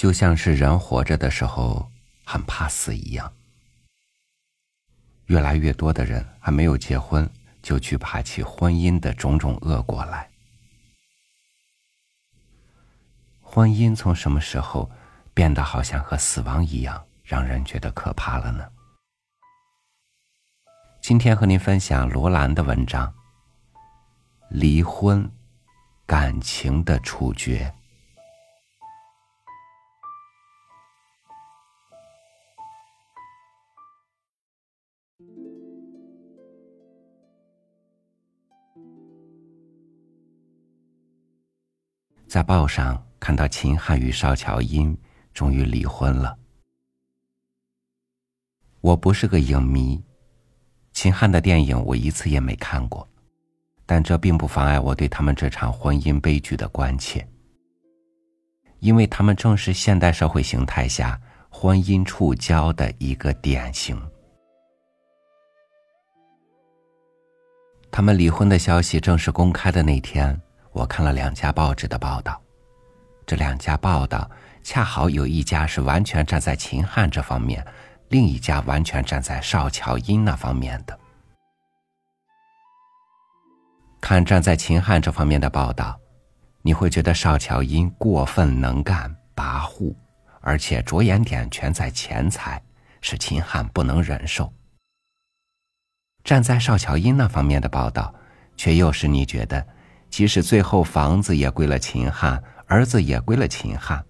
就像是人活着的时候很怕死一样。越来越多的人还没有结婚，就惧怕起婚姻的种种恶果来。婚姻从什么时候变得好像和死亡一样，让人觉得可怕了呢？今天和您分享罗兰的文章《离婚感情的处决》。在报上看到秦汉与邵乔英终于离婚了。我不是个影迷，秦汉的电影我一次也没看过，但这并不妨碍我对他们这场婚姻悲剧的关切，因为他们正是现代社会形态下婚姻触礁的一个典型。他们离婚的消息正式公开的那天。我看了两家报纸的报道，这两家报道恰好有一家是完全站在秦汉这方面，另一家完全站在邵乔英那方面的。看站在秦汉这方面的报道，你会觉得邵乔英过分能干、跋扈，而且着眼点全在钱财，使秦汉不能忍受。站在邵乔英那方面的报道，却又使你觉得。即使最后房子也归了秦汉，儿子也归了秦汉，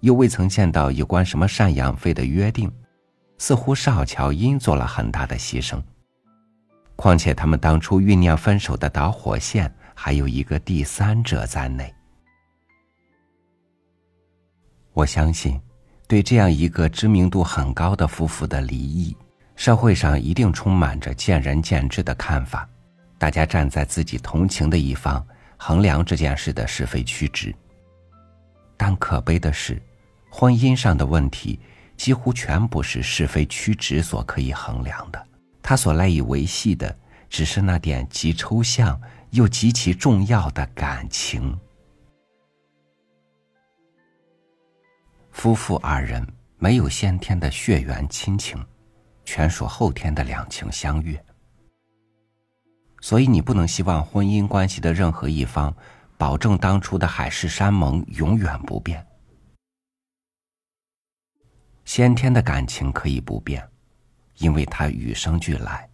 又未曾见到有关什么赡养费的约定，似乎邵乔因做了很大的牺牲。况且他们当初酝酿分手的导火线还有一个第三者在内。我相信，对这样一个知名度很高的夫妇的离异，社会上一定充满着见仁见智的看法。大家站在自己同情的一方，衡量这件事的是非曲直。但可悲的是，婚姻上的问题几乎全不是是非曲直所可以衡量的。他所赖以维系的，只是那点极抽象又极其重要的感情。夫妇二人没有先天的血缘亲情，全属后天的两情相悦。所以，你不能希望婚姻关系的任何一方保证当初的海誓山盟永远不变。先天的感情可以不变，因为它与生俱来；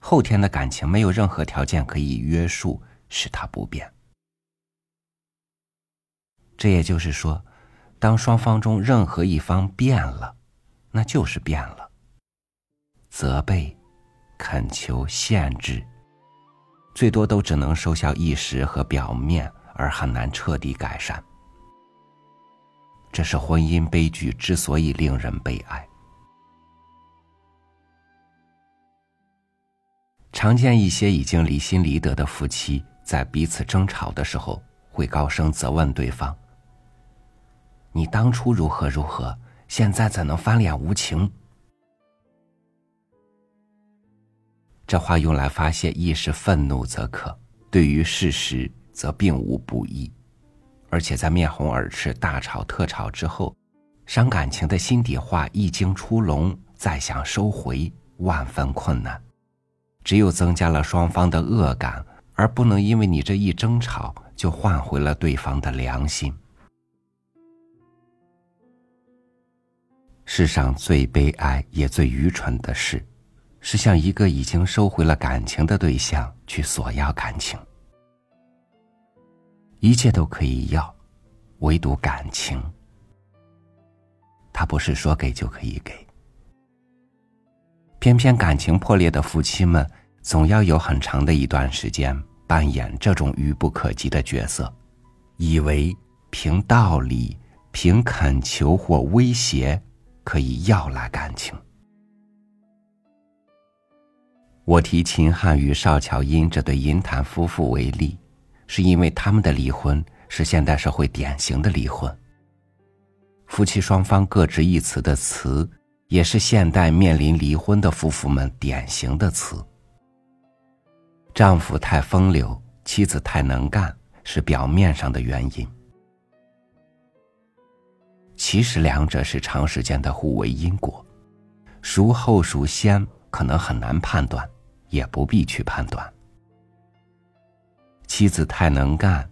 后天的感情没有任何条件可以约束，使它不变。这也就是说，当双方中任何一方变了，那就是变了。责备、恳求、限制。最多都只能收效一时和表面，而很难彻底改善。这是婚姻悲剧之所以令人悲哀。常见一些已经离心离德的夫妻，在彼此争吵的时候，会高声责问对方：“你当初如何如何，现在怎能翻脸无情？”这话用来发泄一时愤怒则可，对于事实则并无不义。而且在面红耳赤、大吵特吵之后，伤感情的心底话一经出笼，再想收回，万分困难。只有增加了双方的恶感，而不能因为你这一争吵就换回了对方的良心。世上最悲哀也最愚蠢的事。是向一个已经收回了感情的对象去索要感情，一切都可以要，唯独感情，他不是说给就可以给。偏偏感情破裂的夫妻们，总要有很长的一段时间扮演这种愚不可及的角色，以为凭道理、凭恳求或威胁，可以要来感情。我提秦汉与邵乔英这对银坛夫妇为例，是因为他们的离婚是现代社会典型的离婚。夫妻双方各执一词的词，也是现代面临离婚的夫妇们典型的词。丈夫太风流，妻子太能干，是表面上的原因。其实两者是长时间的互为因果，孰后孰先可能很难判断，也不必去判断。妻子太能干，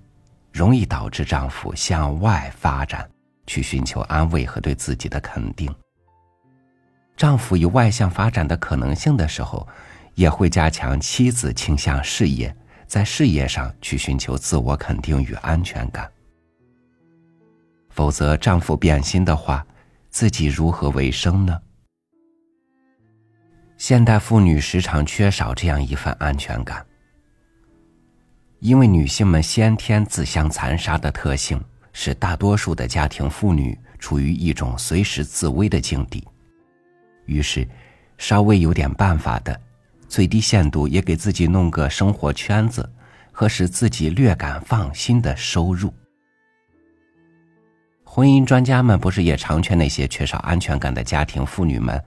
容易导致丈夫向外发展，去寻求安慰和对自己的肯定。丈夫有外向发展的可能性的时候，也会加强妻子倾向事业，在事业上去寻求自我肯定与安全感。否则，丈夫变心的话，自己如何为生呢？现代妇女时常缺少这样一份安全感，因为女性们先天自相残杀的特性，使大多数的家庭妇女处于一种随时自危的境地。于是，稍微有点办法的，最低限度也给自己弄个生活圈子和使自己略感放心的收入。婚姻专家们不是也常劝那些缺少安全感的家庭妇女们，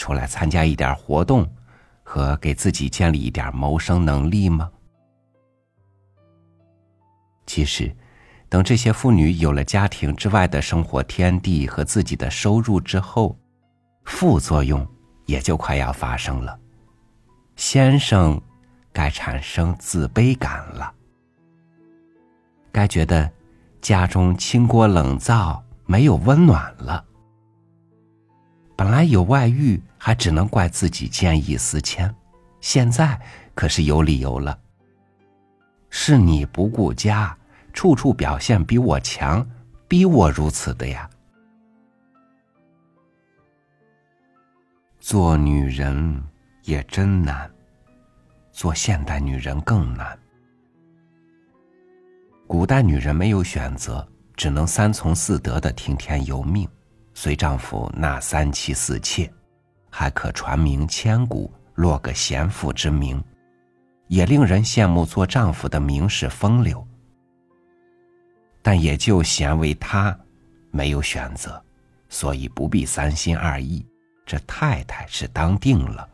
出来参加一点活动，和给自己建立一点谋生能力吗？其实，等这些妇女有了家庭之外的生活天地和自己的收入之后，副作用也就快要发生了。先生，该产生自卑感了，该觉得。家中清锅冷灶，没有温暖了。本来有外遇，还只能怪自己见异思迁，现在可是有理由了。是你不顾家，处处表现比我强，逼我如此的呀。做女人也真难，做现代女人更难。古代女人没有选择，只能三从四德的听天由命，随丈夫纳三妻四妾，还可传名千古，落个贤妇之名，也令人羡慕做丈夫的名士风流。但也就贤为她没有选择，所以不必三心二意，这太太是当定了。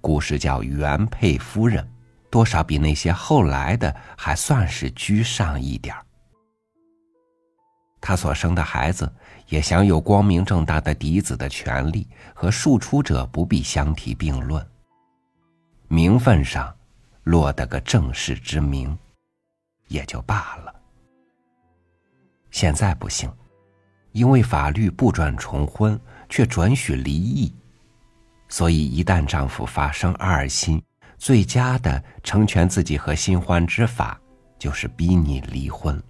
故事叫原配夫人。多少比那些后来的还算是居上一点儿。他所生的孩子也享有光明正大的嫡子的权利，和庶出者不必相提并论。名分上，落得个正室之名，也就罢了。现在不行，因为法律不准重婚，却准许离异，所以一旦丈夫发生二心。最佳的成全自己和新欢之法，就是逼你离婚。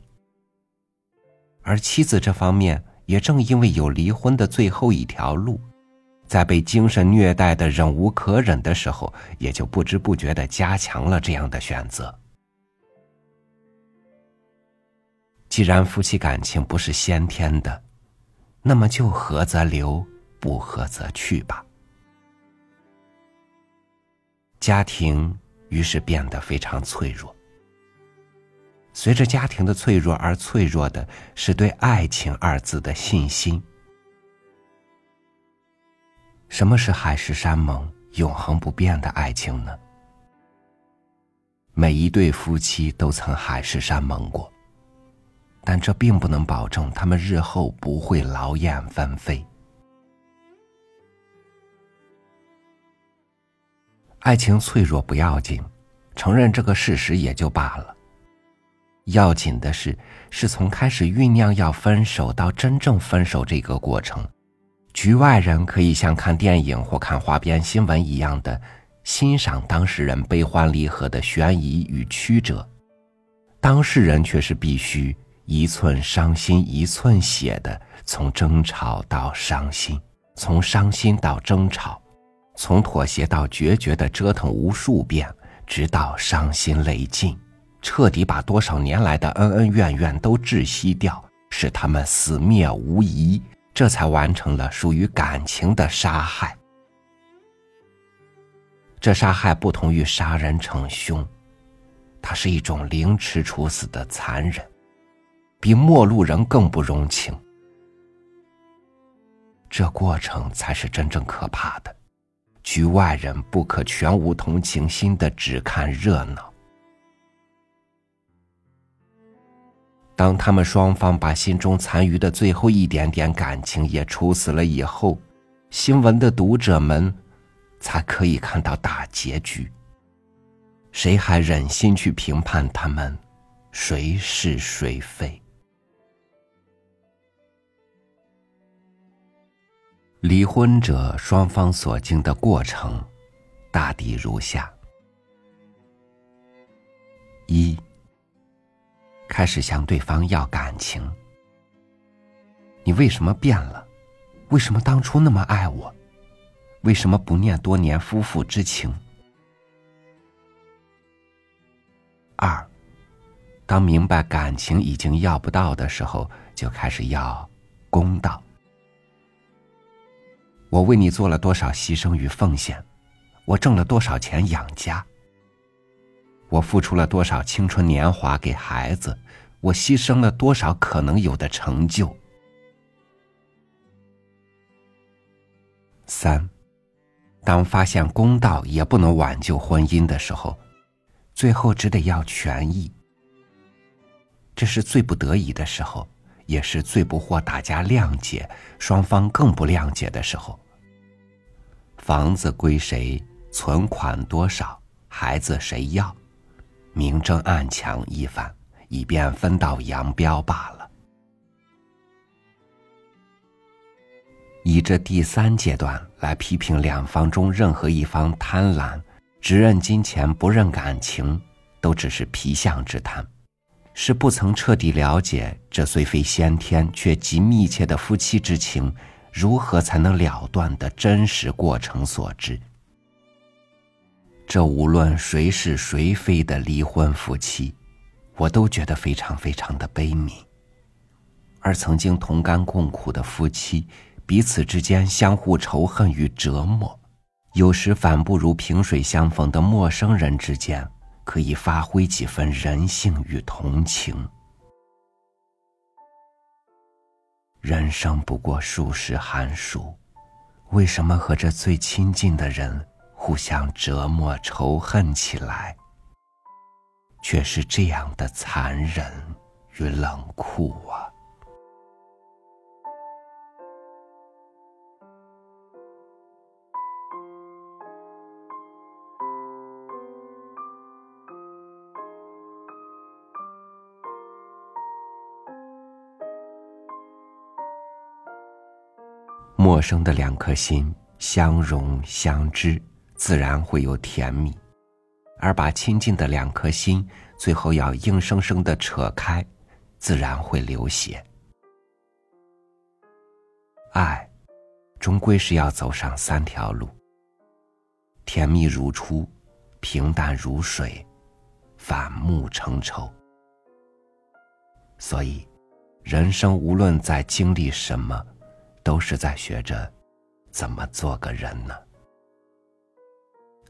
而妻子这方面，也正因为有离婚的最后一条路，在被精神虐待的忍无可忍的时候，也就不知不觉的加强了这样的选择。既然夫妻感情不是先天的，那么就合则留，不合则去吧。家庭于是变得非常脆弱。随着家庭的脆弱而脆弱的是对“爱情”二字的信心。什么是海誓山盟、永恒不变的爱情呢？每一对夫妻都曾海誓山盟过，但这并不能保证他们日后不会劳燕分飞。爱情脆弱不要紧，承认这个事实也就罢了。要紧的是，是从开始酝酿要分手到真正分手这个过程，局外人可以像看电影或看花边新闻一样的欣赏当事人悲欢离合的悬疑与曲折，当事人却是必须一寸伤心一寸血的从争吵到伤心，从伤心到争吵。从妥协到决绝的折腾无数遍，直到伤心泪尽，彻底把多少年来的恩恩怨怨都窒息掉，使他们死灭无疑，这才完成了属于感情的杀害。这杀害不同于杀人逞凶，它是一种凌迟处死的残忍，比陌路人更不容情。这过程才是真正可怕的。局外人不可全无同情心的只看热闹。当他们双方把心中残余的最后一点点感情也处死了以后，新闻的读者们才可以看到大结局。谁还忍心去评判他们谁是谁非？离婚者双方所经的过程，大抵如下：一。开始向对方要感情，你为什么变了？为什么当初那么爱我？为什么不念多年夫妇之情？二，当明白感情已经要不到的时候，就开始要公道。我为你做了多少牺牲与奉献？我挣了多少钱养家？我付出了多少青春年华给孩子？我牺牲了多少可能有的成就？三，当发现公道也不能挽救婚姻的时候，最后只得要权益。这是最不得已的时候，也是最不获大家谅解、双方更不谅解的时候。房子归谁？存款多少？孩子谁要？明争暗抢一番，以便分道扬镳罢了。以这第三阶段来批评两方中任何一方贪婪，只认金钱不认感情，都只是皮相之谈，是不曾彻底了解这虽非先天却极密切的夫妻之情如何才能了断的真实过程所致。这无论谁是谁非的离婚夫妻，我都觉得非常非常的悲悯。而曾经同甘共苦的夫妻，彼此之间相互仇恨与折磨，有时反不如萍水相逢的陌生人之间可以发挥几分人性与同情。人生不过数十寒暑，为什么和这最亲近的人？互相折磨、仇恨起来，却是这样的残忍与冷酷啊！陌生的两颗心，相融相知。自然会有甜蜜，而把亲近的两颗心，最后要硬生生的扯开，自然会流血。爱，终归是要走上三条路：甜蜜如初，平淡如水，反目成仇。所以，人生无论在经历什么，都是在学着怎么做个人呢？